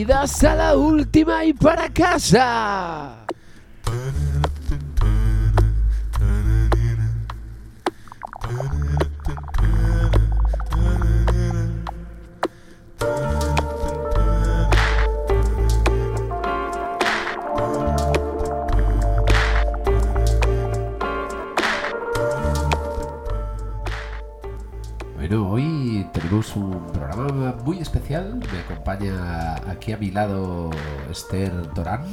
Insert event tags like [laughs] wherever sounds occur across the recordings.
bienvenidas a la última y para casa. Aquí a mi lado Esther Torán.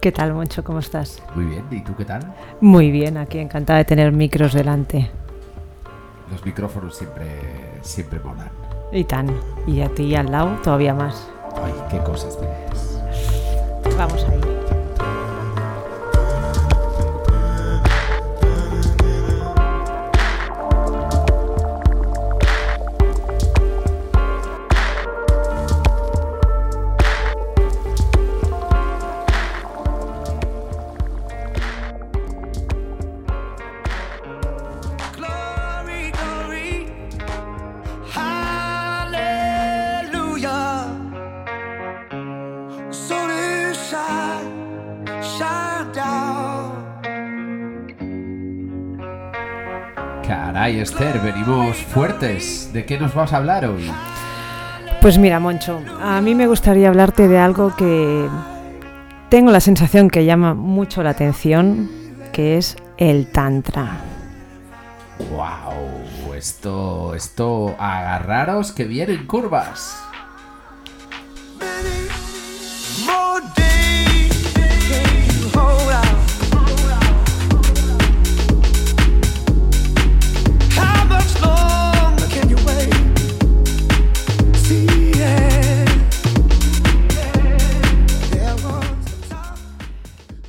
¿Qué tal, Moncho? ¿Cómo estás? Muy bien, ¿y tú qué tal? Muy bien, aquí encantada de tener micros delante. Los micrófonos siempre, siempre molan. Y tan. Y a ti al lado todavía más. Ay, qué cosas tienes. Vamos ahí. Esther, venimos fuertes. ¿De qué nos vas a hablar hoy? Pues mira, Moncho, a mí me gustaría hablarte de algo que tengo la sensación que llama mucho la atención, que es el Tantra. ¡Wow! Esto, esto, agarraros que vienen curvas.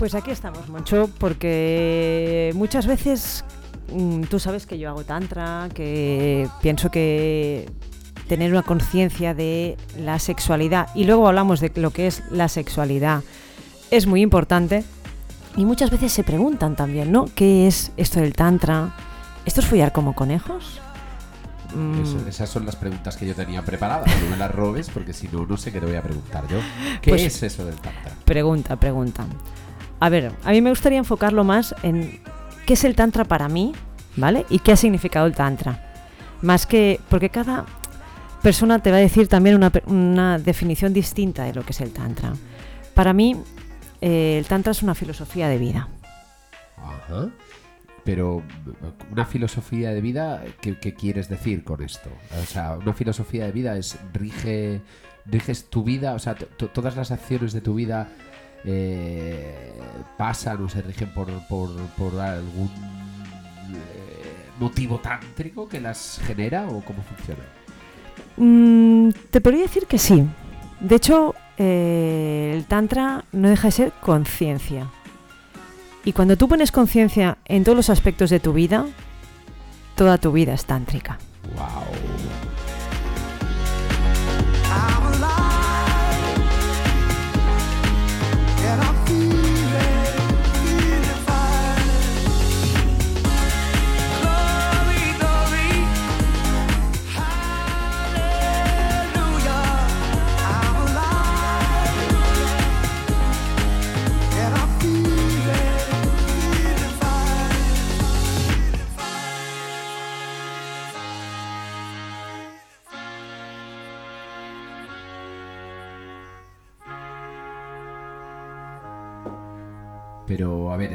Pues aquí estamos, Moncho, porque muchas veces mm, tú sabes que yo hago tantra, que pienso que tener una conciencia de la sexualidad, y luego hablamos de lo que es la sexualidad, es muy importante. Y muchas veces se preguntan también, ¿no? ¿Qué es esto del tantra? ¿Esto es follar como conejos? Mm, Es- esas son las preguntas que yo tenía preparadas. No me las robes porque si no, no sé qué te voy a preguntar yo. ¿Qué Pues- es eso del tantra? Pregunta, pregunta. A ver, a mí me gustaría enfocarlo más en qué es el tantra para mí, ¿vale? Y qué ha significado el tantra. Más que, porque cada persona te va a decir también una, definición distinta de lo que es el tantra. Para mí, eh, el tantra es una filosofía de vida. Ajá. Pero una filosofía de vida, ¿qué, qué quieres decir con esto? O sea, una filosofía de vida es rige, riges tu vida, o sea, todas las acciones de tu vida eh, pasan o se rigen por, por, por algún eh, motivo tántrico que las genera o cómo funciona. Mm, te podría decir que sí. De hecho, eh, el tantra no deja de ser conciencia. Y cuando tú pones conciencia en todos los aspectos de tu vida, toda tu vida es tántrica. Wow.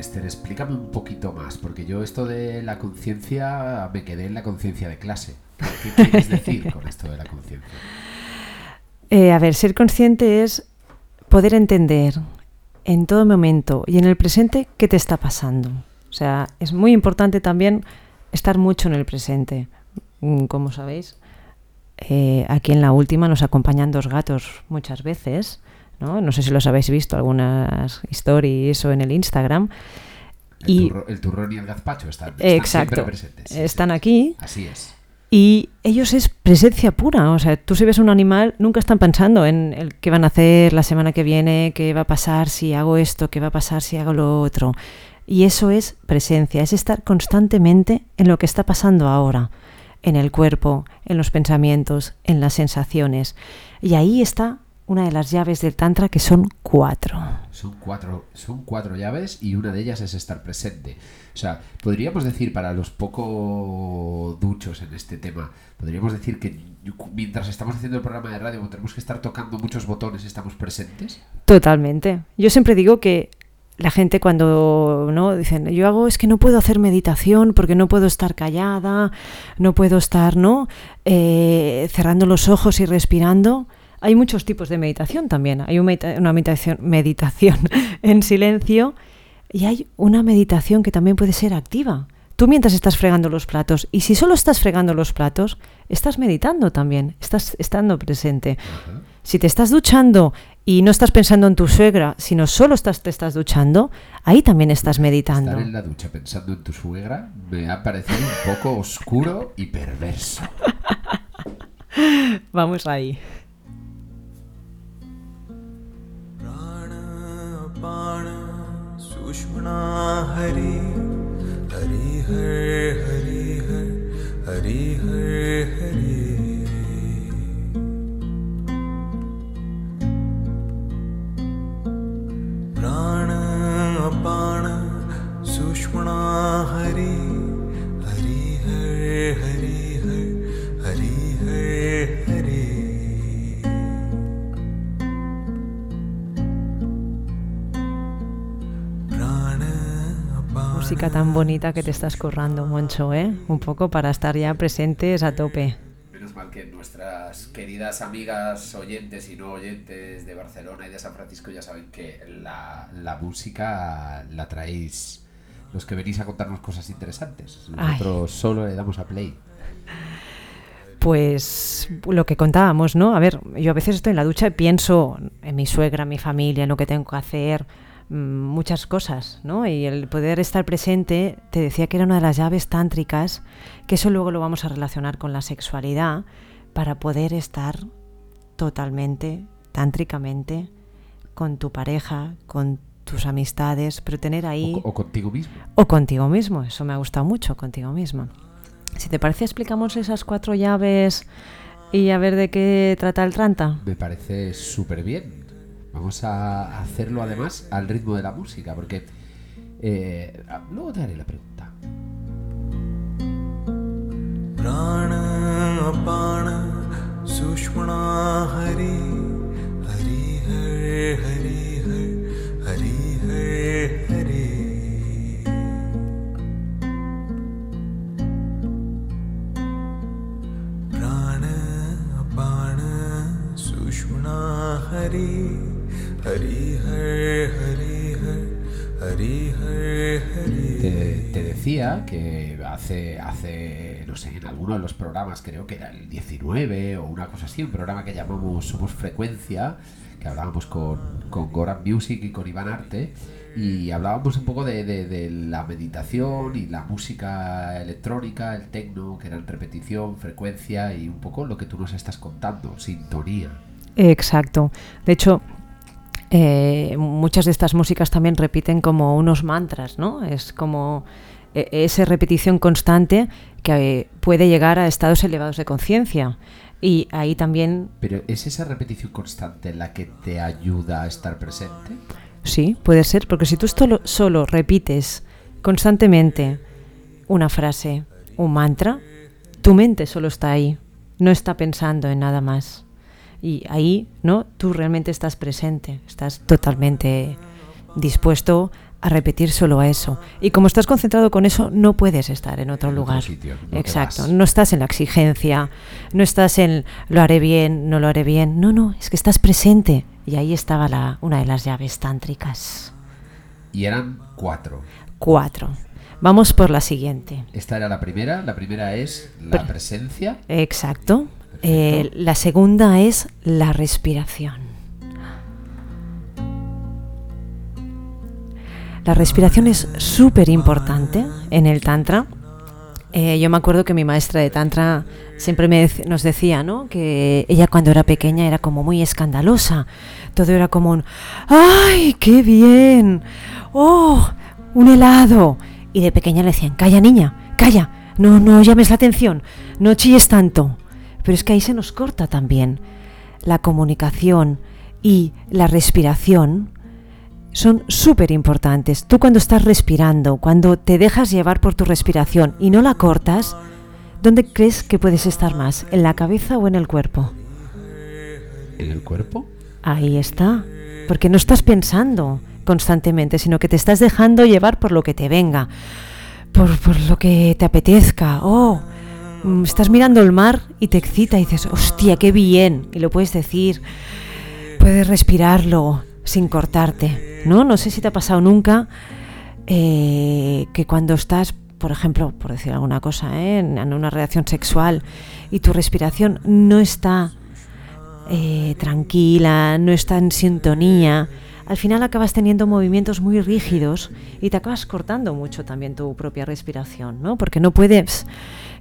Esther, explícame un poquito más, porque yo esto de la conciencia me quedé en la conciencia de clase. ¿Qué, quieres decir con esto de la conciencia? Eh, a ver, ser consciente es poder entender en todo momento y en el presente qué te está pasando. O sea, es muy importante también estar mucho en el presente. Mm, Como sabéis, eh, aquí en la última nos acompañan dos gatos muchas veces. ¿No? no sé si los habéis visto algunas stories o en el Instagram. El, Y- turro- el turrón y el gazpacho están, están Exacto. siempre presentes. sí, Están sí. aquí Así es. Y ellos es presencia pura. O sea, tú si ves un animal, nunca están pensando en el qué van a hacer la semana que viene, qué va a pasar si hago esto, qué va a pasar si hago lo otro. Y eso es presencia, es estar constantemente en lo que está pasando ahora, en el cuerpo, en los pensamientos, en las sensaciones. Y ahí está una de las llaves del Tantra que son cuatro. Son cuatro, son cuatro llaves y una de ellas es estar presente. O sea, podríamos decir para los poco duchos en este tema, podríamos decir que mientras estamos haciendo el programa de radio tenemos que estar tocando muchos botones, estamos presentes. Totalmente. Yo siempre digo que la gente cuando no dicen yo hago es que no puedo hacer meditación porque no puedo estar callada, no puedo estar no Eh, cerrando los ojos y respirando. Hay muchos tipos de meditación también. Hay una meditación, meditación [laughs] en silencio y hay una meditación que también puede ser activa. Tú mientras estás fregando los platos y si solo estás fregando los platos, estás meditando también, estás estando presente. Si te estás duchando y no estás pensando en tu suegra, sino solo estás, te estás duchando, ahí también estás meditando. Estar en la ducha pensando en tu suegra me ha parecido un poco oscuro y perverso. [laughs] Vamos ahí. प्राणापान सुष्मणा हरि हरि हर हरि हर हरि हर हरि प्राणापान सुष्मणा हरि हरि हर हरि हर Música tan bonita que te estás currando, Moncho, ¿eh? Un poco para estar ya presentes a tope. Menos mal que nuestras queridas amigas oyentes y no oyentes de Barcelona y de San Francisco ya saben que la, la música la traéis los que venís a contarnos cosas interesantes. Ay. Nosotros solo le damos a play. Pues lo que contábamos, ¿no? A ver, yo a veces estoy en la ducha y pienso en mi suegra, en mi familia, en lo que tengo que hacer, muchas cosas, ¿no? Y el poder estar presente, te decía que era una de las llaves tántricas, que eso luego lo vamos a relacionar con la sexualidad, para poder estar totalmente, tántricamente, con tu pareja, con tus amistades, pero tener ahí... O, o contigo mismo. O contigo mismo, eso me ha gustado mucho, contigo mismo. Si te parece, explicamos esas cuatro llaves y a ver de qué trata el tranta. Me parece súper bien. Vamos a hacerlo además al ritmo de la música, porque eh, ah, luego te haré la pregunta. Te, te decía que hace, hace, no sé, en alguno de los programas, creo que era el 19 o una cosa así, un programa que llamamos Somos Frecuencia, que hablábamos con, con Goran Music y con Iván Arte, y hablábamos un poco de, de- de la meditación y la música electrónica, el techno, que eran repetición, frecuencia y un poco lo que tú nos estás contando, sintonía. Exacto. De hecho, eh, muchas de estas músicas también repiten como unos mantras, ¿no? Es como eh, esa repetición constante que eh, puede llegar a estados elevados de conciencia. Y ahí también Pero ¿es esa repetición constante la que te ayuda a estar presente? Sí, puede ser, porque si tú solo, solo repites constantemente una frase, un mantra, tu mente solo está ahí, no está pensando en nada más. Y ahí, ¿no? Tú realmente estás presente, estás totalmente dispuesto a repetir solo a eso. Y como estás concentrado con eso, no puedes estar en otro En otro lugar. sitio, no te Exacto, no estás en la exigencia, no estás en lo haré bien, no lo haré bien. No, no, es que estás presente. Y ahí estaba la, una de las llaves tántricas. Y eran cuatro. Cuatro. Vamos por la siguiente. Esta era la primera. La primera es la presencia. Exacto. Eh, la segunda es la respiración. La respiración es súper importante en el Tantra. Eh, yo me acuerdo que mi maestra de Tantra siempre me nos decía ¿no? que ella cuando era pequeña era como muy escandalosa. Todo era como un ¡ay, qué bien! ¡Oh, un helado! Y de pequeña le decían, calla niña, calla, no, no llames la atención, no chilles tanto. Pero es que ahí se nos corta también la comunicación y la respiración son súper importantes. Tú cuando estás respirando, cuando te dejas llevar por tu respiración y no la cortas, ¿dónde crees que puedes estar más? ¿En la cabeza o en el cuerpo? ¿En el cuerpo? Ahí está. Porque no estás pensando constantemente, sino que te estás dejando llevar por lo que te venga, por, por lo que te apetezca. Oh, estás mirando el mar y te excita y dices, hostia, qué bien. Y lo puedes decir, puedes respirarlo sin cortarte. ¿No? No sé si te ha pasado nunca eh, que cuando estás, por ejemplo, por decir alguna cosa, ¿eh? en, una reacción sexual y tu respiración no está eh, tranquila, no está en sintonía, al final acabas teniendo movimientos muy rígidos y te acabas cortando mucho también tu propia respiración, ¿no? Porque no puedes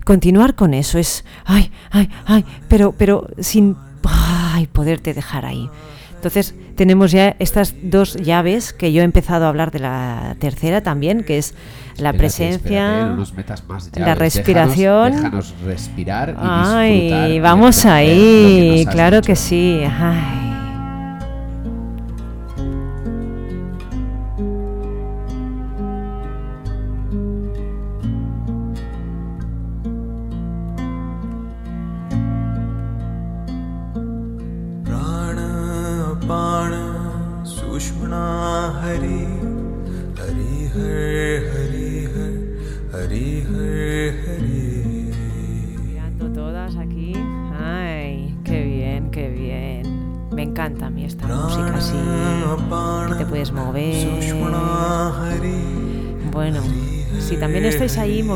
continuar con eso, es ay, ay, ay, pero, pero sin ay, poderte dejar ahí. Entonces tenemos ya estas dos llaves que yo he empezado a hablar de la tercera también, que es la Espérate, presencia, espérate, no nos metas más la respiración. Déjanos, déjanos respirar y Ay, disfrutar vamos ahí, que claro que sí. Ay.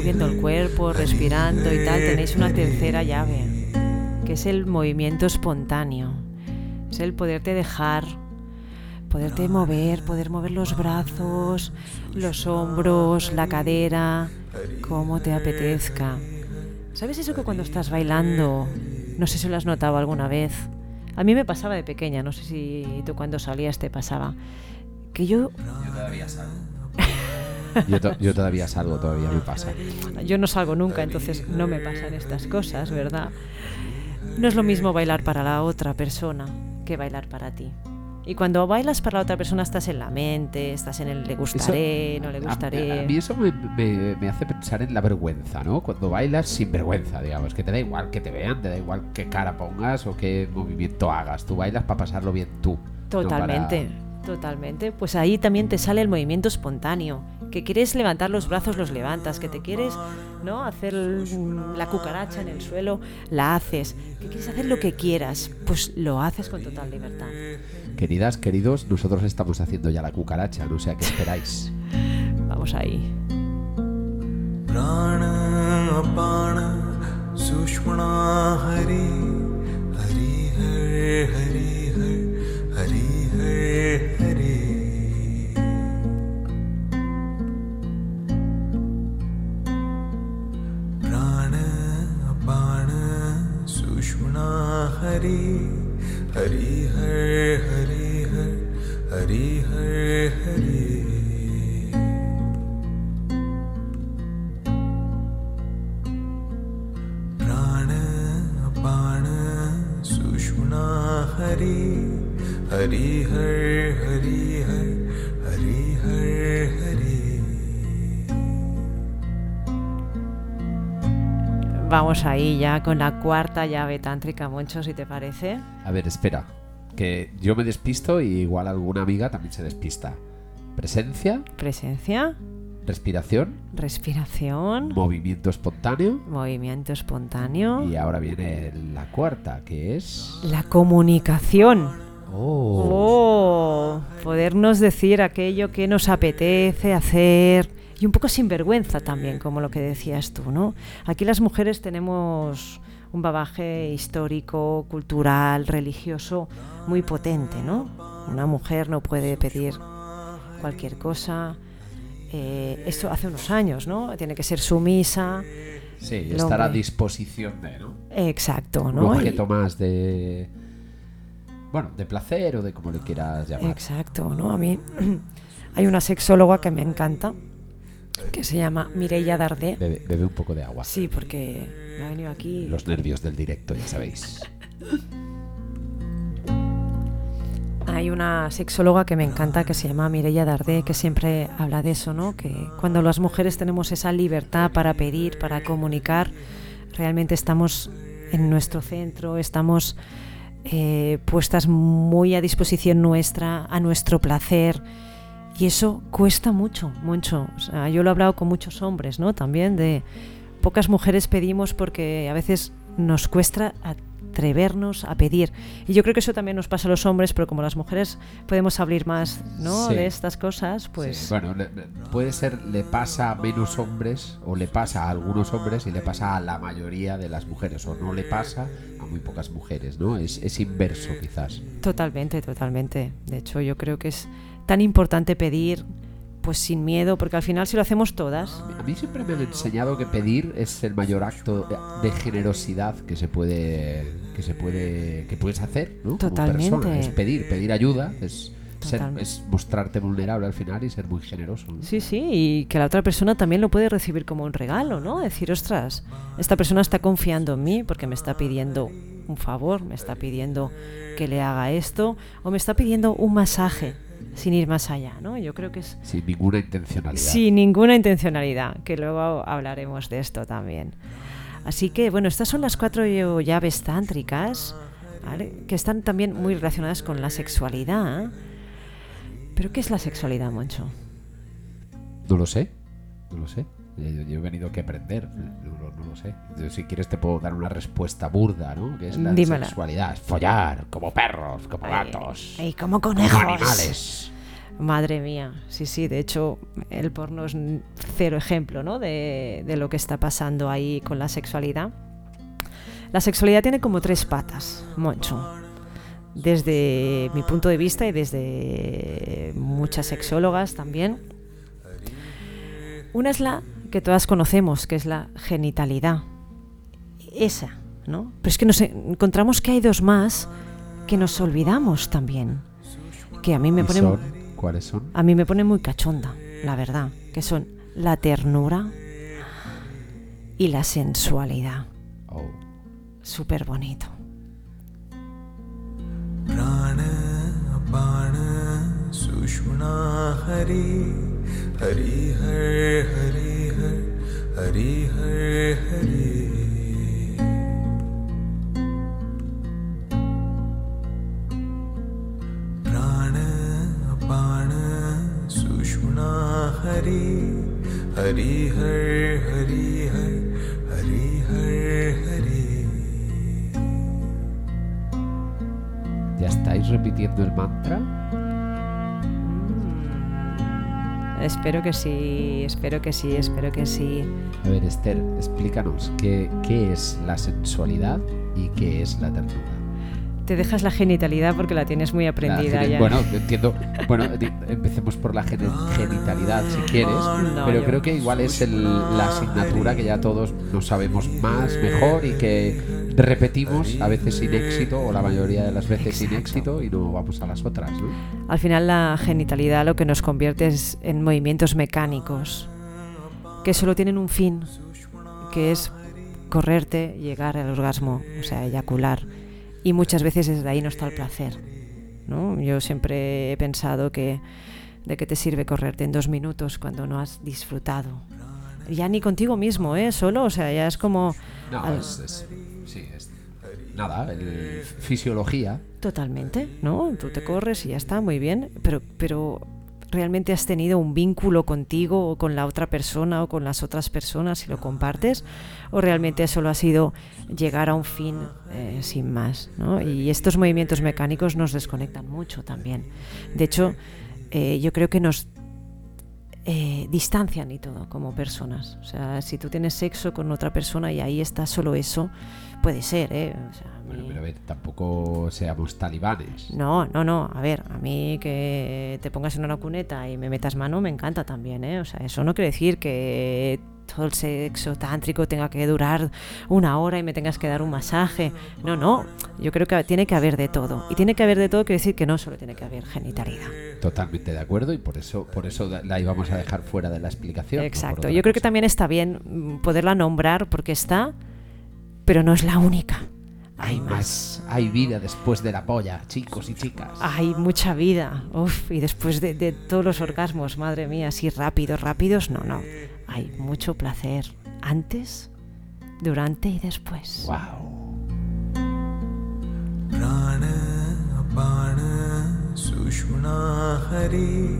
Moviendo el cuerpo, respirando y tal, tenéis una tercera llave, que es el movimiento espontáneo. Es el poderte dejar, poderte mover, poder mover los brazos, los hombros, la cadera, como te apetezca. ¿Sabes eso que cuando estás bailando, no sé si lo has notado alguna vez? A mí me pasaba de pequeña, no sé si tú cuando salías te pasaba. Que yo Yo todavía. Yo, to- yo todavía salgo, todavía me pasa. Yo no salgo nunca, entonces no me pasan estas cosas, ¿verdad? No es lo mismo bailar para la otra persona que bailar para ti. Y cuando bailas para la otra persona estás en la mente, estás en el le gustaré, no le A- gustaré. A, mí eso me, me- me hace pensar en la vergüenza, ¿no? Cuando bailas sin vergüenza, digamos, que te da igual que te vean, te da igual qué cara pongas o qué movimiento hagas. Tú bailas para pasarlo bien tú. no Totalmente, totalmente. Pues ahí también te sale el movimiento espontáneo. Que quieres levantar los brazos, los levantas. Que te quieres ¿no? hacer l- la cucaracha en el suelo, la haces. Que quieres hacer lo que quieras, pues lo haces con total libertad. para- Queridas, queridos, nosotros estamos haciendo ya la cucaracha, no sé a qué esperáis. [laughs] Vamos ahí. प्राण अपान सुषुम्ना हरि हरि हरि हरि हर हरि हर हरि हर। हरि प्राण अपान सुषुम्ना हरि हरि हर हरि हर Hari Vamos ahí ya con la cuarta llave tántrica, Moncho, si te parece. A ver, espera. Que yo me despisto y igual alguna amiga también se despista. Presencia, Presencia, respiración, respiración, movimiento espontáneo. movimiento espontáneo, Y ahora viene la cuarta, que es... la comunicación. Oh. Oh, podernos decir aquello que nos apetece hacer y un poco sin vergüenza también, como lo que decías tú, ¿no? Aquí las mujeres tenemos un bagaje histórico, cultural, religioso muy potente, ¿no? Una mujer no puede pedir cualquier cosa. eh, esto hace unos años, ¿no? Tiene que ser sumisa. Sí, estar a disposición de, ¿no? Exacto, Un ¿no? Y- objeto más de... Bueno, de placer o de como le quieras llamar. Exacto, ¿no? A mí [clears throat] hay una sexóloga que me encanta, que se llama Mireia Dardé. Bebe, bebe un poco de agua. Sí, porque me ha venido aquí. Los nervios del directo, ya sabéis. [laughs] Hay una sexóloga que me encanta que se llama Mireia Dardé que siempre habla de eso, ¿no? Que cuando las mujeres tenemos esa libertad para pedir, para comunicar, realmente estamos en nuestro centro, estamos eh, puestas muy a disposición nuestra, a nuestro placer. Y eso cuesta mucho, mucho. O sea, yo lo he hablado con muchos hombres, ¿no? También de pocas mujeres pedimos porque a veces nos cuesta atrevernos a pedir. Y yo creo que eso también nos pasa a los hombres, pero como las mujeres podemos hablar más, ¿no? Sí. De estas cosas, pues Sí, bueno, le- le- puede ser, le pasa a menos hombres, o le pasa a algunos hombres y le pasa a la mayoría de las mujeres, o no le pasa a muy pocas mujeres, ¿no? Es, es inverso, quizás. totalmente, totalmente. De hecho, yo creo que es tan importante pedir, pues sin miedo, porque al final si lo hacemos todas, A mí siempre me han enseñado que pedir es el mayor acto de generosidad que se puede que se puede que puedes hacer, ¿no? Como Totalmente. persona. Es pedir, pedir ayuda, es ser- es mostrarte vulnerable al final y ser muy generoso. ¿no? Sí, sí, y que la otra persona también lo puede recibir como un regalo, ¿no? Decir, ostras, esta persona está confiando en mí porque me está pidiendo un favor, me está pidiendo que le haga esto, o me está pidiendo un masaje, sin ir más allá, ¿no? Yo creo que es Sin ninguna intencionalidad. sin ninguna intencionalidad, que luego hablaremos de esto también. Así que, bueno, estas son las cuatro llaves tántricas, ¿vale? Que están también muy relacionadas con la sexualidad. ¿Pero qué es la sexualidad, Moncho? No lo sé, no lo sé. Yo, yo he venido aquí a aprender, no, lo- no lo sé. Yo, si quieres te puedo dar una respuesta burda, ¿no? Que es la Dímela. sexualidad, es follar, como perros, como gatos, ay, como como conejos. animales. Madre mía, sí, sí, de hecho el porno es cero ejemplo ¿no? de, de lo que está pasando ahí con la sexualidad. La sexualidad tiene como tres patas, Moncho. Desde mi punto de vista y desde muchas sexólogas también. Una es la que todas conocemos, que es la genitalidad. Esa, ¿no? Pero es que nos encontramos que hay dos más que nos olvidamos también. Que a mí me ¿Y ponen son? ¿Cuáles son? a mí me pone muy cachonda, la verdad, que son la ternura y la sensualidad. Oh. Súper bonito. प्राण अपान सुषुम्ना हरि हरि हर हरि हर हरि हर, हरि। प्राण, अपान सुषुम्ना हरि। हरि हर हरि हर हरि हर, Hari. ¿Ya estáis repitiendo el mantra? Espero que sí, espero que sí, espero que sí. A ver, Esther, explícanos qué, qué es la sensualidad y qué es la ternura. Te dejas la genitalidad porque la tienes muy aprendida ya. Bueno, entiendo. Bueno, empecemos por la genitalidad si quieres, No, pero yo- creo que igual es el- la asignatura que ya todos nos sabemos más, mejor y que repetimos a veces sin éxito o la mayoría de las veces sin éxito y no vamos a las otras, ¿no? Al final la genitalidad lo que nos convierte es en movimientos mecánicos que solo tienen un fin, que es correrte, llegar al orgasmo, o sea, eyacular. Y muchas veces desde ahí no está el placer. ¿no? Yo siempre he pensado que de qué te sirve correrte en dos minutos cuando no has disfrutado. Ya ni contigo mismo, ¿eh? Solo, o sea, ya es como... No, al- es, es- sí, es nada, el- fisiología. Totalmente, ¿no? Tú te corres y ya está, muy bien, pero, pero realmente has tenido un vínculo contigo o con la otra persona o con las otras personas si lo compartes, o realmente solo ha sido llegar a un fin eh, sin más, ¿no? Y estos movimientos mecánicos nos desconectan mucho también. De hecho, eh, yo creo que nos eh, distancian y todo como personas. O sea, si tú tienes sexo con otra persona y ahí está solo eso, puede ser, ¿eh? O sea, a Bueno, pero a ver, tampoco seamos talibanes. no, no, no. A ver, a mí que te pongas en una cuneta y me metas mano me encanta también, ¿eh? O sea, eso no quiere decir que todo el sexo tántrico tenga que durar una hora y me tengas que dar un masaje. No, no. Yo creo que tiene que haber de todo. Y tiene que haber de todo quiere decir que no solo tiene que haber genitalidad. Totalmente de acuerdo y por eso, por eso la íbamos a dejar fuera de la explicación. Exacto. Yo creo que también está bien poderla nombrar porque está, pero no es la única. Hay, más. Hay vida después de la polla, chicos y chicas. Hay mucha vida. Uf, y después de, todos los orgasmos, madre mía, así rápidos, rápidos, no, no. Hay mucho placer antes, durante y después. ¡Wow! Hari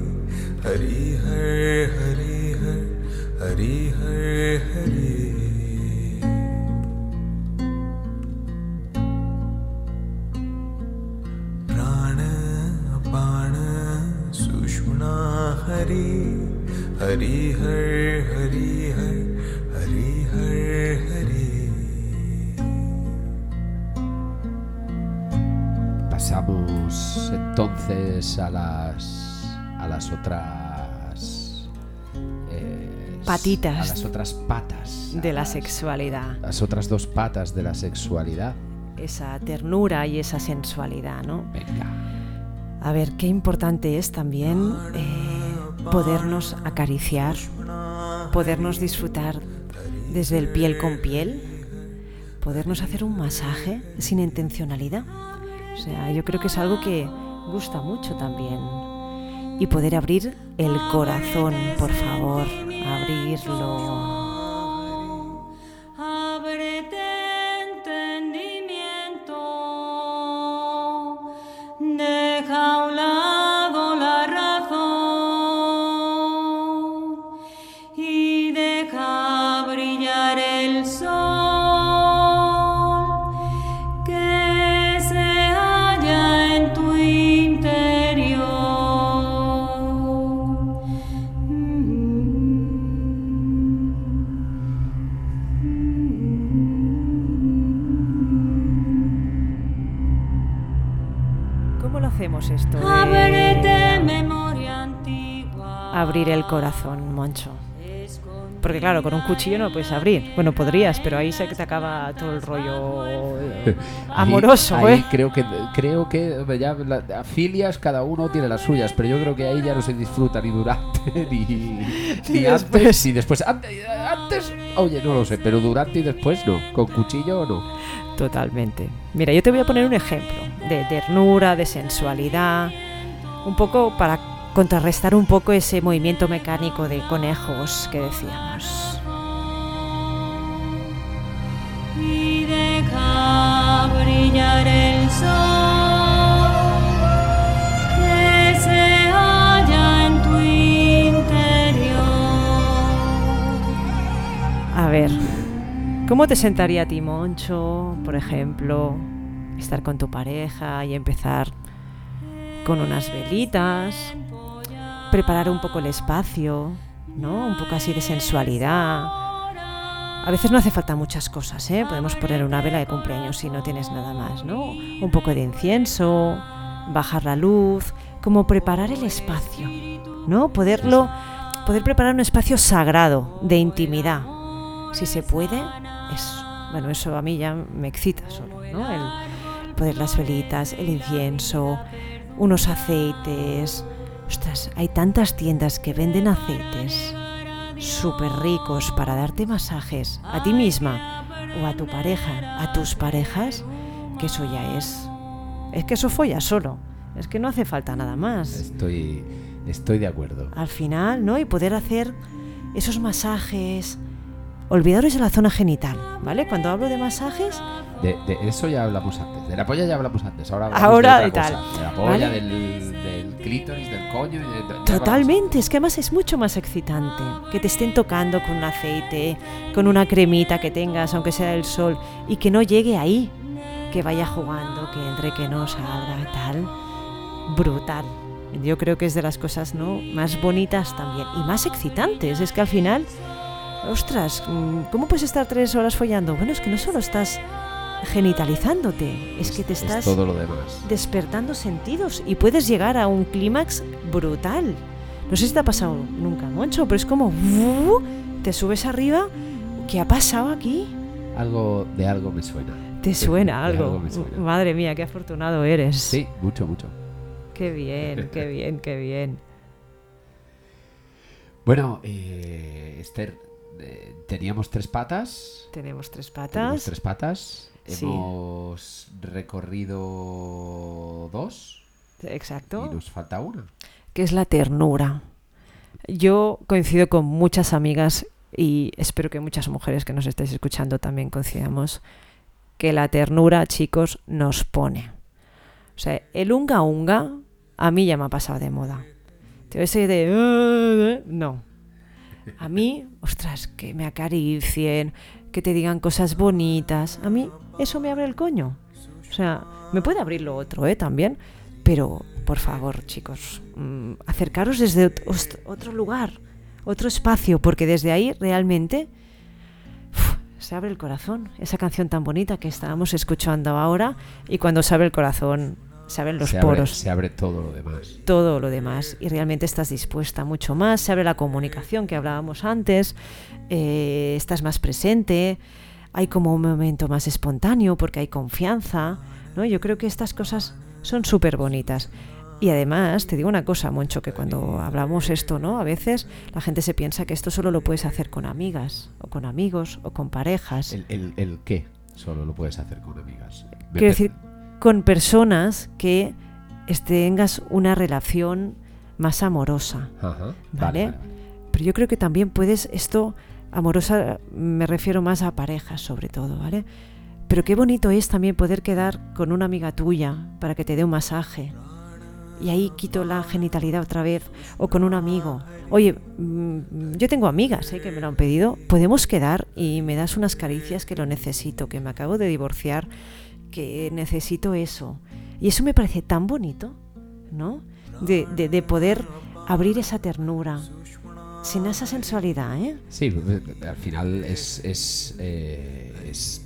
Hari Hari Hari Hari Hari las otras eh, Patitas. a las otras patas De la las- sexualidad. las otras dos patas de la sexualidad. Esa ternura y esa sensualidad, ¿no? Venga. A ver, qué importante es también eh, podernos acariciar, podernos disfrutar desde el piel con piel, podernos hacer un masaje sin intencionalidad. O sea, yo creo que es algo que gusta mucho también. Y poder abrir el corazón, por favor, abrirlo. El corazón, Moncho. Porque claro, con un cuchillo no lo puedes abrir. Bueno, podrías, pero ahí se te acaba todo el rollo eh, [laughs] amoroso, ahí, ahí ¿eh? creo que creo que ya la- filias cada uno tiene las suyas, pero yo creo que ahí ya no se disfruta ni durante [laughs] ni, [laughs] ni antes después. ni después. Antes, antes, oye, no lo sé, pero durante y después no. Con cuchillo no. Totalmente. Mira, yo te voy a poner un ejemplo de ternura, de sensualidad, un poco para contrarrestar un poco ese movimiento mecánico de conejos que decíamos. y deja brillar el sol que se halla en tu interior. A ver, ¿cómo te sentaría a ti, Moncho, por ejemplo, estar con tu pareja y empezar con unas velitas, preparar un poco el espacio, ¿no? Un poco así de sensualidad. A veces no hace falta muchas cosas, ¿eh? Podemos poner una vela de cumpleaños si no tienes nada más, ¿no? Un poco de incienso, bajar la luz, como preparar el espacio, ¿no? Poderlo, poder preparar un espacio sagrado, de intimidad. Si se puede, es, bueno, eso a mí ya me excita solo, ¿no? El poner las velitas, el incienso, unos aceites. Ostras, hay tantas tiendas que venden aceites súper ricos para darte masajes a ti misma o a tu pareja, a tus parejas, que eso ya es. Es que eso folla solo. Es que no hace falta nada más. Estoy estoy de acuerdo. Al final, ¿no? Y poder hacer esos masajes. Olvidaros de la zona genital, ¿vale? Cuando hablo de masajes, De, de eso ya hablamos antes. De la polla ya hablamos antes. Ahora hablamos Ahora de, de otra tal. cosa. De la polla, ¿Vale? del, del clítoris, del coño y de- Totalmente, es que además es mucho más excitante que te estén tocando con un aceite, con una cremita que tengas, aunque sea del sol, y que no llegue ahí, que vaya jugando, que entre, que no salga, tal. Brutal. Yo creo que es de las cosas ¿no? más bonitas también y más excitantes. Es que al final, ostras, mm, ¿cómo puedes estar tres horas follando? Bueno, es que no solo estás genitalizándote, es que te es estás todo lo demás. despertando sentidos y puedes llegar a un clímax brutal. No sé si te ha pasado nunca, Moncho, pero es como te subes arriba. ¿Qué ha pasado aquí? Algo de algo me suena. Te De- suena de algo. me suena. Madre mía, qué afortunado eres. Sí, mucho, mucho. Qué bien, qué [laughs] bien, qué bien. Bueno, eh, Esther, eh, teníamos tres patas. Tenemos tres Tenemos patas. tres patas. Sí. Hemos recorrido dos Exacto. y nos falta una. que es la ternura. Yo coincido con muchas amigas y espero que muchas mujeres que nos estáis escuchando también coincidamos que la ternura, chicos, nos pone. O sea, el unga unga a mí ya me ha pasado de moda. Te ese de "Ah", no. A mí, ostras, que me acaricien, que te digan cosas bonitas. A mí eso me abre el coño. O sea, me puede abrir lo otro, ¿eh? También. Pero, por favor, chicos, mm, acercaros desde otro lugar, otro espacio, porque desde ahí realmente se abre el corazón. Esa canción tan bonita que estábamos escuchando ahora, y cuando se abre el corazón, se abren los se, abre, poros se abre todo lo demás. todo lo demás y realmente estás dispuesta mucho más, se abre la comunicación que hablábamos antes, eh, estás más presente, hay como un momento más espontáneo porque hay confianza, ¿no? Yo creo que estas cosas son súper bonitas. Y además, te digo una cosa, Moncho, que cuando hablamos esto, ¿no? A veces la gente se piensa que esto solo lo puedes hacer con amigas, o con amigos, o con parejas. El, el, el qué solo lo puedes hacer con amigas. Quiero decir, con personas que es- tengas una relación más amorosa. Ajá, ¿vale? vale, vale. Pero yo creo que también puedes, esto, amorosa, me refiero más a parejas sobre todo, ¿vale? Pero qué bonito es también poder quedar con una amiga tuya para que te dé un masaje. Y ahí quito la genitalidad otra vez. O con un amigo. Oye, mm, yo tengo amigas ¿eh? que me lo han pedido. Podemos quedar y me das unas caricias que lo necesito, que me acabo de divorciar, que necesito eso. Y eso me parece tan bonito, ¿no? De, de- de poder abrir esa ternura, sin esa sensualidad, ¿eh? Sí, eh, al final es, es, eh, es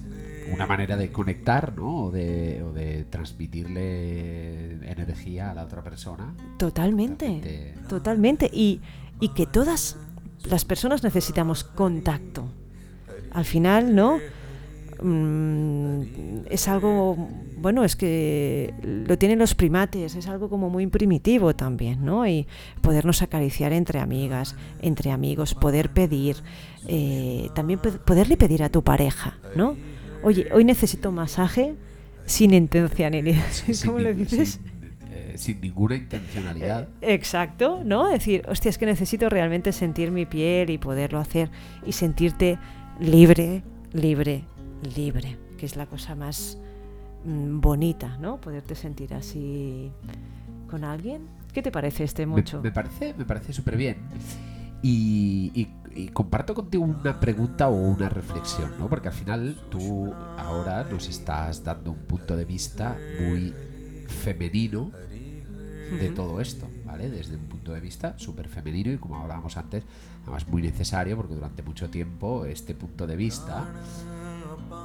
una manera de conectar, ¿no? O de, o de transmitirle energía a la otra persona. Totalmente, Totalmente. totalmente. Y, y que todas las personas necesitamos contacto. Al final, ¿no? Mm, es algo, bueno, es que lo tienen los primates, es algo como muy primitivo también, ¿no? Y podernos acariciar entre amigas, entre amigos, poder pedir, eh, también poderle pedir a tu pareja, ¿no? Oye, hoy necesito masaje sin intencionalidad. [laughs] ¿Cómo ni- dices? Sin, eh, sin ninguna intencionalidad. Exacto, ¿no? Decir, hostia, es que necesito realmente sentir mi piel y poderlo hacer y sentirte libre, libre, libre, que es la cosa más mm, bonita, ¿no? Poderte sentir así con alguien. ¿Qué te parece este mucho? me parece, me parece súper bien. Y, y- y comparto contigo una pregunta o una reflexión, ¿no? Porque al final tú ahora nos estás dando un punto de vista muy femenino de todo esto, ¿vale? Desde un punto de vista súper femenino y como hablábamos antes, además muy necesario porque durante mucho tiempo este punto de vista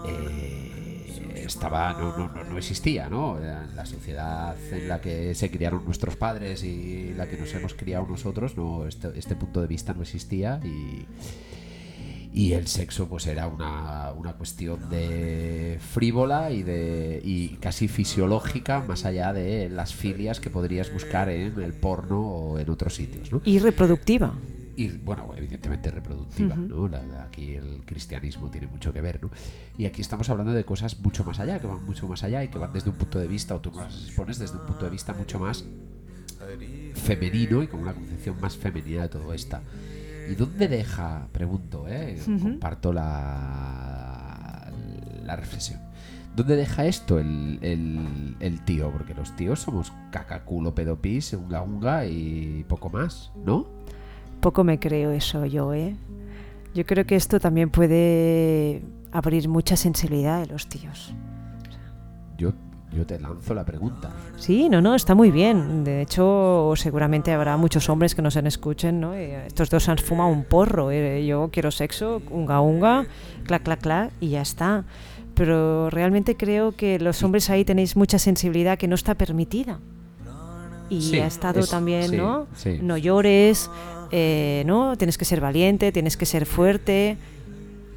eh, estaba no, no, no, existía, ¿no? La sociedad en la que se criaron nuestros padres y la que nos hemos criado nosotros, no este, este punto de vista no existía y y el sexo pues era una, una cuestión de frívola y de y casi fisiológica más allá de las filias que podrías buscar en el porno o en otros sitios ¿no? Y reproductiva. Y bueno evidentemente reproductiva. ¿no? La- la- aquí el cristianismo tiene mucho que ver ¿no? y aquí estamos hablando de cosas mucho más allá que van mucho más allá y que van desde un punto de vista o tú las expones desde un punto de vista mucho más femenino y con una concepción más femenina de todo esto. ¿Y dónde deja, pregunto, eh, comparto la, la reflexión, ¿dónde deja esto el, el- el tío? Porque los tíos somos caca, culo, pedopis, unga unga y poco más, ¿no? Poco me creo eso yo, ¿eh? Yo creo que esto también puede abrir mucha sensibilidad de los tíos. Yo, yo te lanzo la pregunta. Sí, no, no, está muy bien. De hecho, seguramente habrá muchos hombres que nos escuchen, ¿no? Eh, Estos dos han fumado un porro. eh, Yo quiero sexo, unga unga, clac, clac, clac, y ya está. Pero realmente creo que los hombres ahí tenéis mucha sensibilidad que no está permitida. Y Sí, ha estado es- también, sí, ¿no? sí. No llores, eh, ¿no? Tienes que ser valiente, tienes que ser fuerte.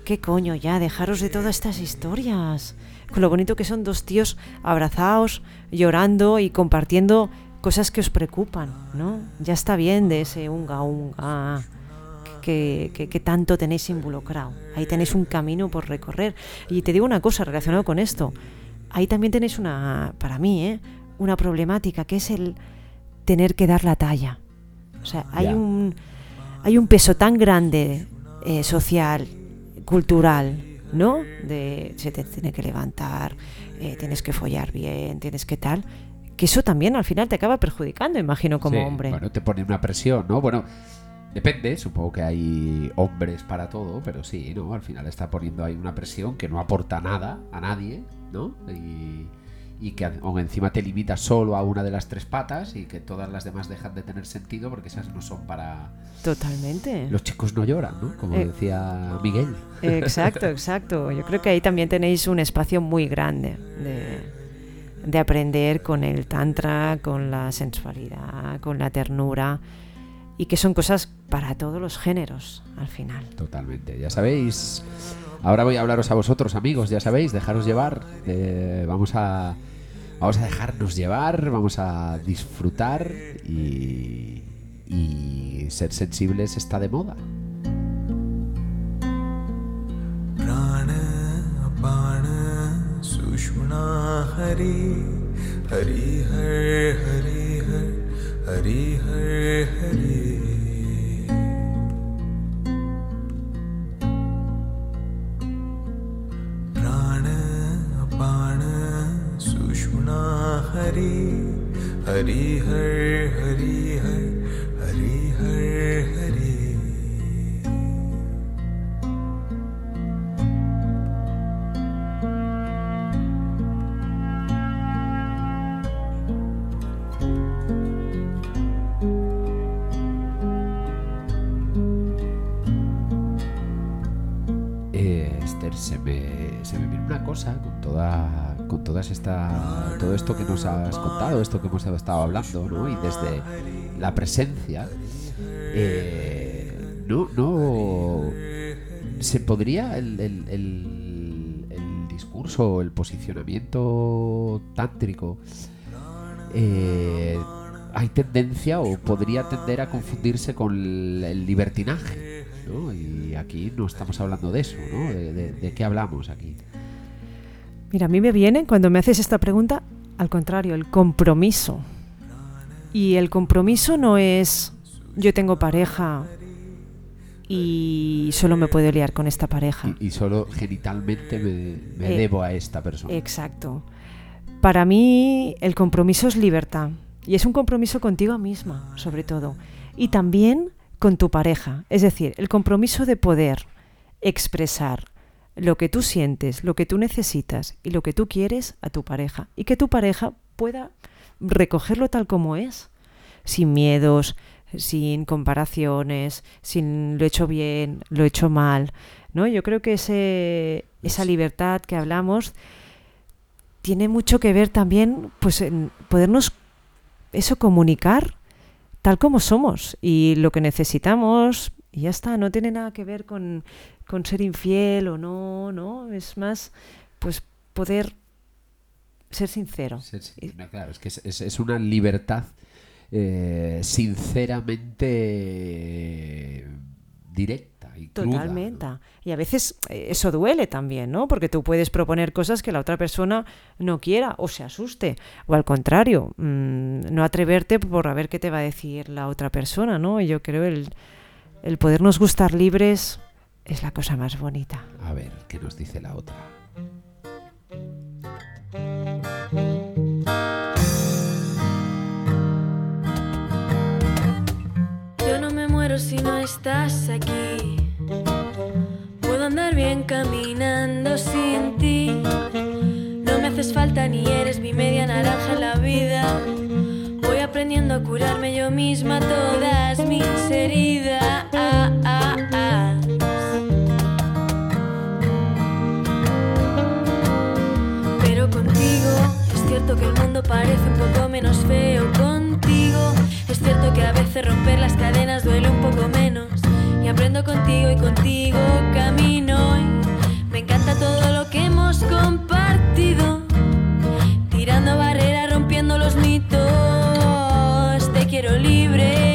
¿Qué coño ya? Dejaros de todas estas historias. Con lo bonito que son dos tíos abrazados, llorando y compartiendo cosas que os preocupan, ¿no? Ya está bien de ese unga unga. que, que- que tanto tenéis involucrado. Ahí tenéis un camino por recorrer. Y te digo una cosa relacionado con esto. Ahí también tenéis una, para mí, ¿eh? una problemática que es el tener que dar la talla. O sea, hay un hay un peso tan grande eh, social, cultural, ¿no? De se te tiene que levantar, eh, tienes que follar bien, tienes que tal, que eso también al final te acaba perjudicando, imagino, como Sí, hombre. Bueno, te pone una presión, ¿no? Bueno, depende, supongo que hay hombres para todo, pero sí, ¿no? Al final está poniendo ahí una presión que no aporta nada a nadie, ¿no? Y, y que aún encima te limita solo a una de las tres patas y que todas las demás dejan de tener sentido porque esas no son para... Totalmente. Los chicos no lloran, ¿no? Como Eh. decía Miguel. Exacto, [laughs] exacto. Yo creo que ahí también tenéis un espacio muy grande de, de aprender con el tantra, con la sensualidad, con la ternura y que son cosas para todos los géneros al final. Totalmente, ya sabéis. Ahora voy a hablaros a vosotros, amigos, ya sabéis, dejaros llevar. eh, vamos a Vamos a dejarnos llevar, vamos a disfrutar y, y ser sensibles está de moda. Hari हरि her Hari. Esta todo esto que nos has contado, esto que hemos estado hablando, ¿no? Y desde la presencia, eh, no, no se podría el, el, el- el discurso, el posicionamiento tántrico, eh, hay tendencia o podría tender a confundirse con el, libertinaje, ¿no? Y aquí no estamos hablando de eso, ¿no? ¿De, de- de qué hablamos aquí? Mira, a mí me viene cuando me haces esta pregunta, al contrario, el compromiso. Y el compromiso no es yo tengo pareja y solo me puedo liar con esta pareja. Y, y solo genitalmente me, me Eh, debo a esta persona. Exacto. Para mí el compromiso es libertad. Y es un compromiso contigo misma, sobre todo. Y también con tu pareja. Es decir, el compromiso de poder expresar lo que tú sientes, lo que tú necesitas y lo que tú quieres a tu pareja. Y que tu pareja pueda recogerlo tal como es. Sin miedos, sin comparaciones, sin lo he hecho bien, lo he hecho mal. ¿no? Yo creo que ese, esa libertad que hablamos tiene mucho que ver también pues en podernos eso comunicar tal como somos y lo que necesitamos y ya está, no tiene nada que ver con, con ser infiel o no, no, es más pues poder ser sincero. Sí, no, claro, es que es, es- es una libertad eh, sinceramente directa y cruda, ¿no? Totalmente. Y a veces eh, eso duele también, ¿no? Porque tú puedes proponer cosas que la otra persona no quiera o se asuste. O al contrario, mm, no atreverte por a ver qué te va a decir la otra persona, ¿no? Y yo creo el, el podernos gustar libres es la cosa más bonita. A ver, ¿qué nos dice la otra? Yo no me muero si no estás aquí. Puedo andar bien caminando sin ti. No me haces falta ni eres mi media naranja en la vida. Voy aprendiendo a curarme yo misma todas mis heridas. Cierto que el mundo parece un poco menos feo contigo. Es cierto que a veces romper las cadenas duele un poco menos. Y aprendo contigo y contigo camino. Y me encanta todo lo que hemos compartido. Tirando barreras, rompiendo los mitos. Te quiero libre.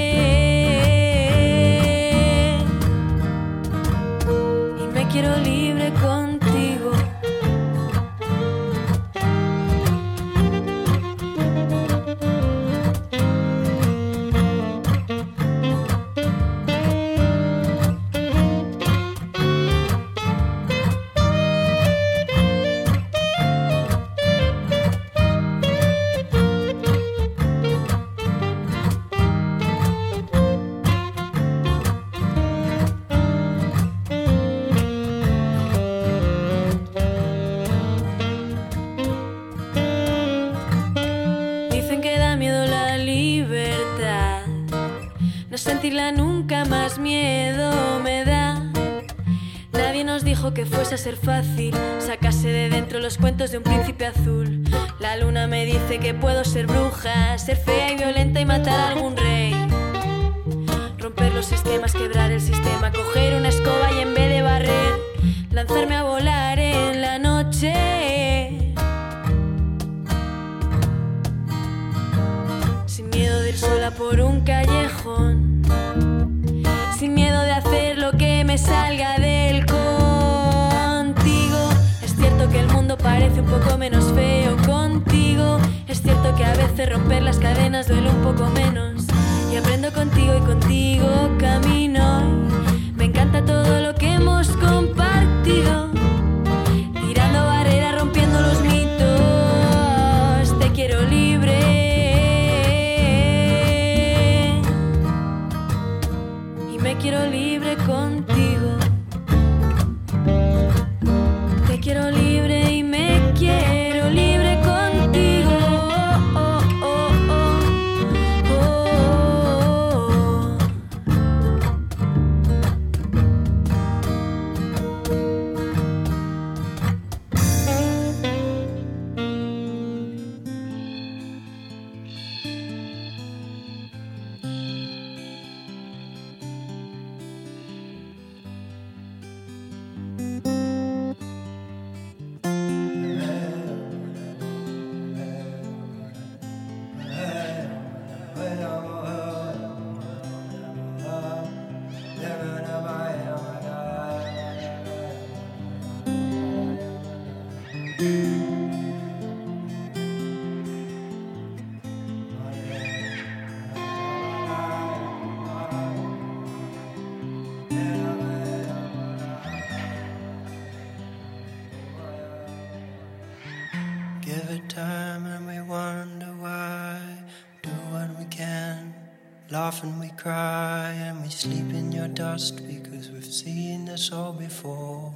Fuese a ser fácil sacarse de dentro los cuentos de un príncipe azul. La luna me dice que puedo ser bruja, ser fea y violenta y matar a algún rey. Romper los esquemas, quebrar el sistema, coger una escoba y en vez de barrer, lanzarme a volar en la noche. Sin miedo de ir sola por un callejón. Sin miedo de hacer lo que me salga del parece un poco menos feo contigo. Es cierto que a veces romper las cadenas duele un poco menos. Y aprendo contigo y contigo camino. Me encanta todo lo que hemos compartido. Cry and we sleep in your dust because we've seen this all before.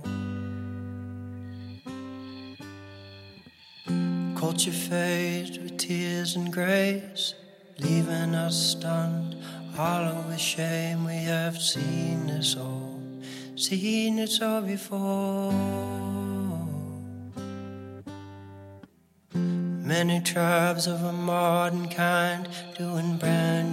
Culture fades with tears and grace, leaving us stunned, hollow with shame. We have seen this all, seen it all before. Many tribes of a modern kind doing brand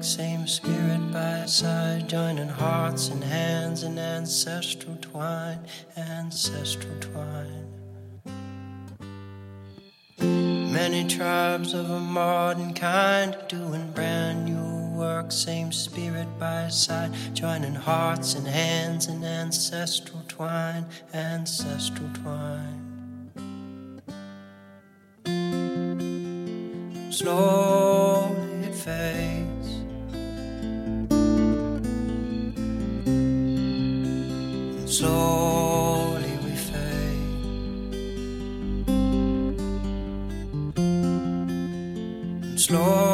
same spirit by side, joining hearts and hands in ancestral twine, ancestral twine. Many tribes of a modern kind doing brand new work, same spirit by side, joining hearts and hands in ancestral twine, ancestral twine. Slowly it fades. Slowly we fade. And slowly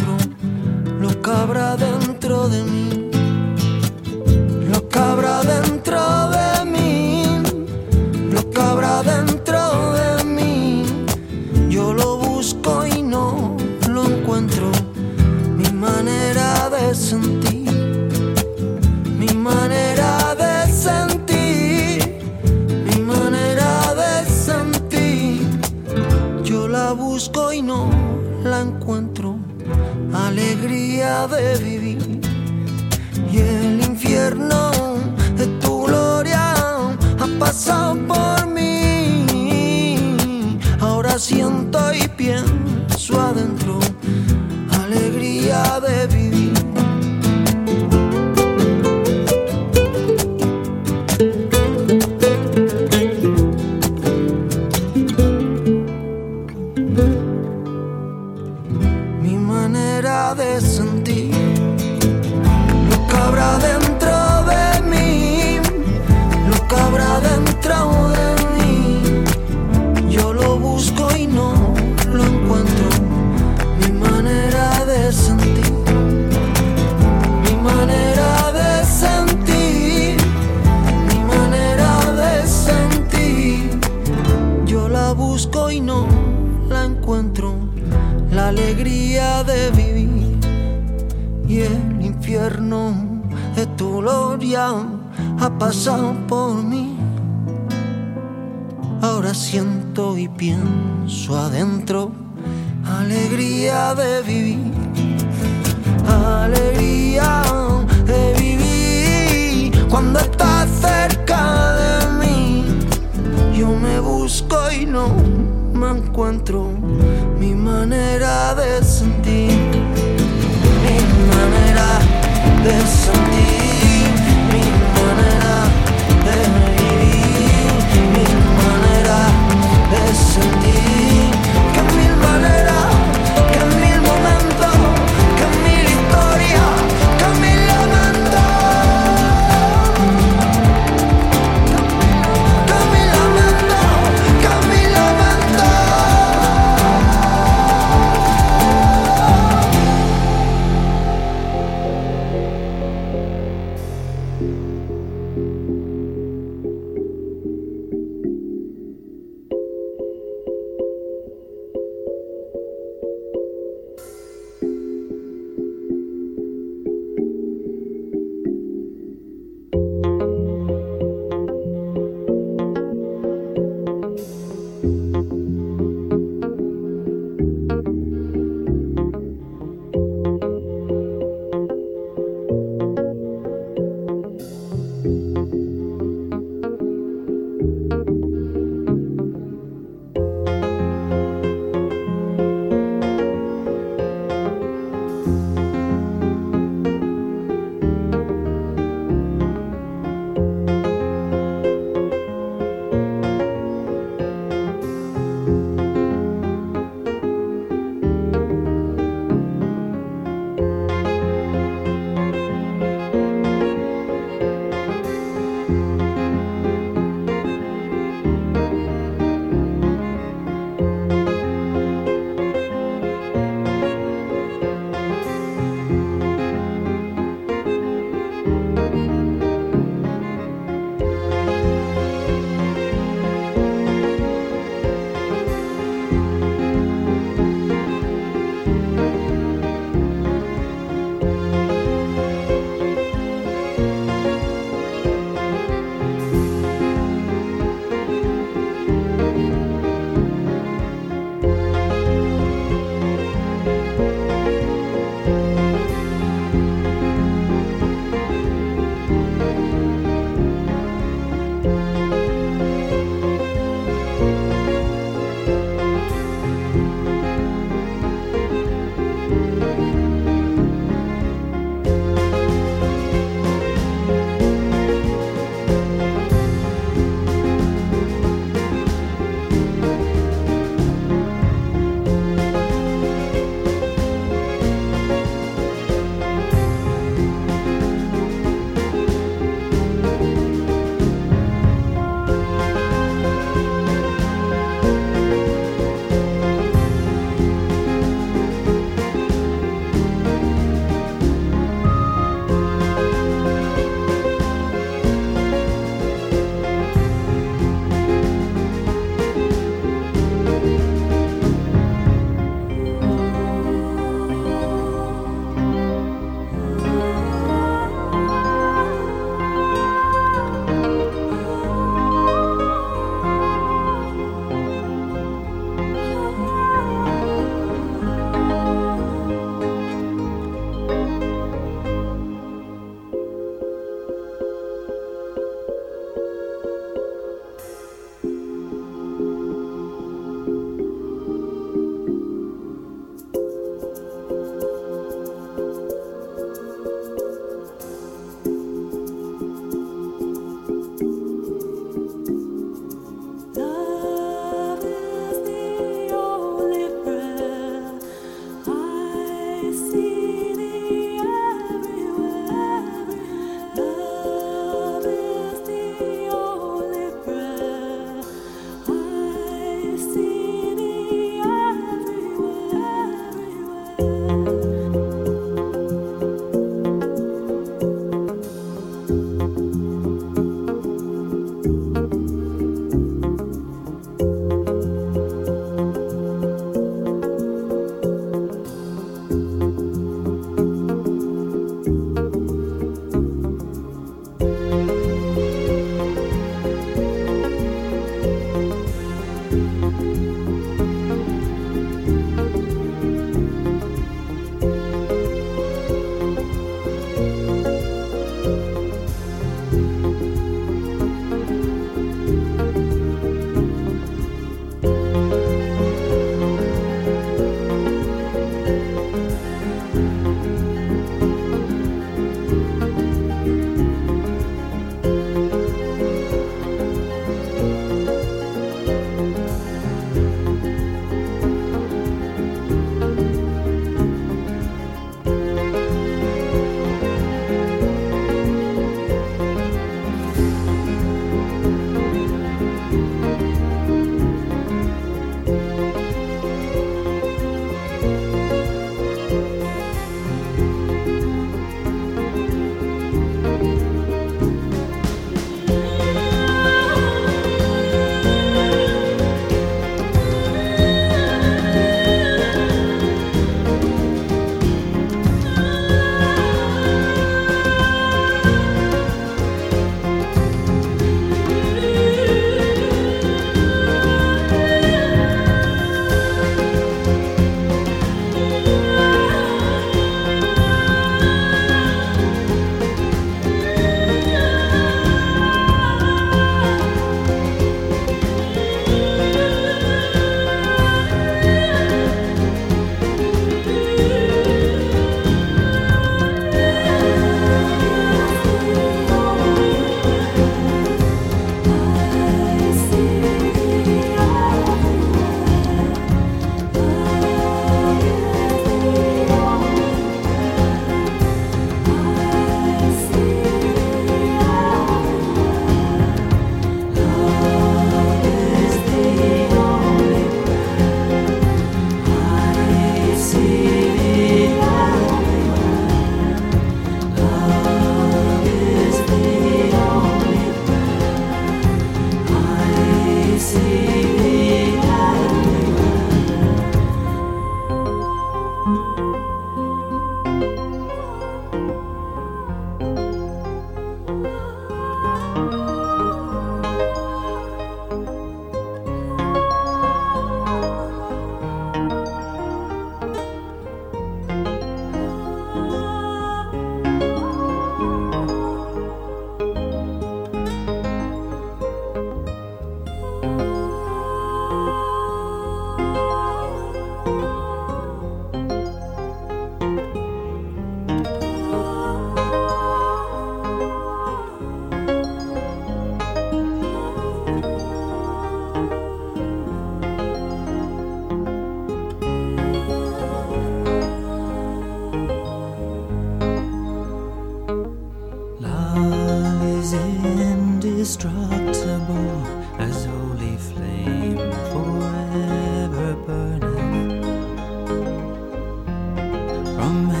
From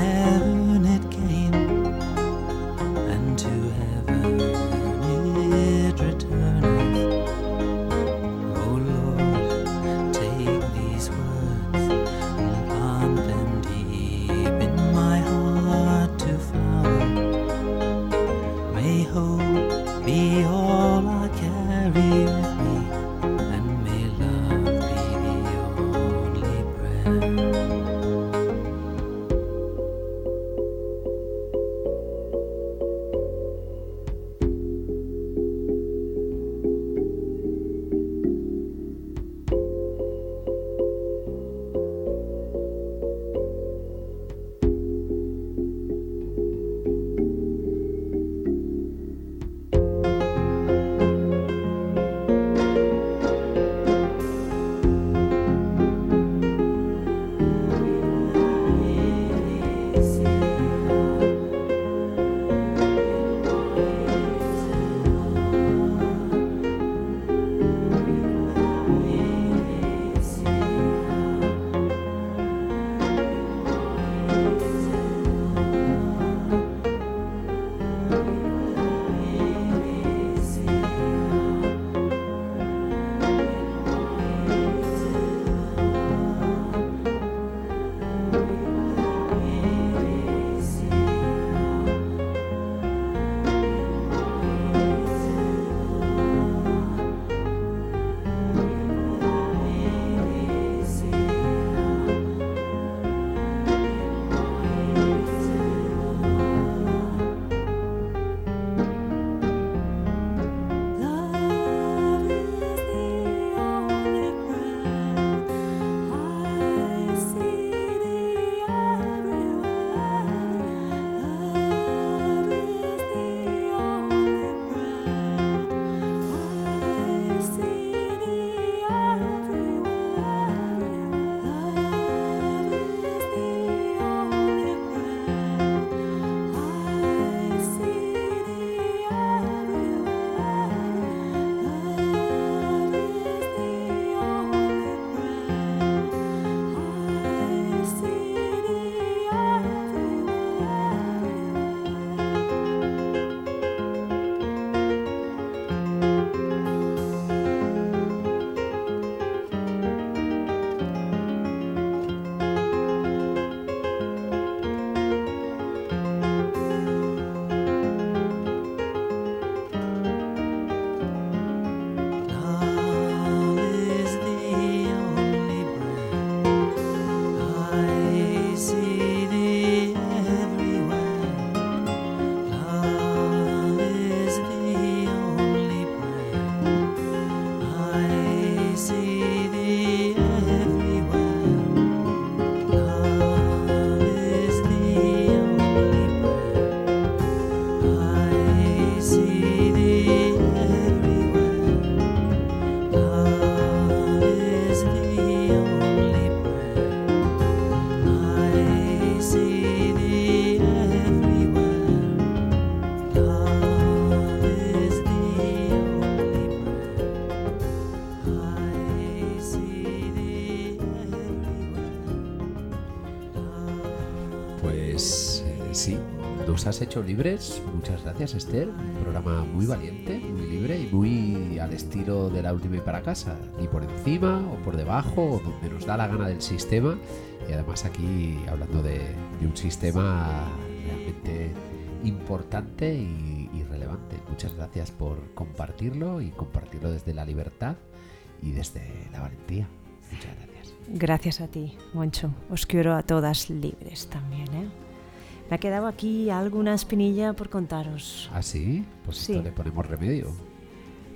Pues eh, sí, nos has hecho libres. Muchas gracias, Esther. Un programa muy valiente, muy libre y muy al estilo de la última y para casa. Ni por encima o por debajo, o donde nos da la gana del sistema. Y además aquí hablando de, un sistema realmente importante y relevante. Muchas gracias por compartirlo y compartirlo desde la libertad y desde la valentía. Muchas gracias. Gracias a ti, Moncho. Os quiero a todas libres también, ¿eh? Me ha quedado aquí alguna espinilla por contaros. ¿Ah, sí? Pues Sí. esto le ponemos remedio.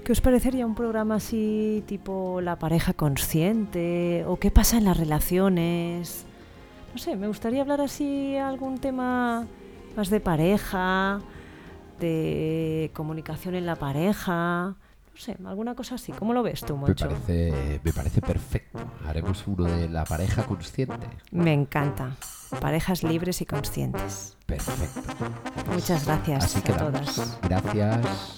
¿Qué os parecería un programa así tipo la pareja consciente o qué pasa en las relaciones? No sé, me gustaría hablar así algún tema más de pareja, de comunicación en la pareja, no sé, alguna cosa así. ¿Cómo lo ves tú, Me Moncho? parece, me parece perfecto. Haremos uno de la pareja consciente. Me encanta. Parejas libres y conscientes. Perfecto. Muchas gracias Así a quedamos. todas. Gracias.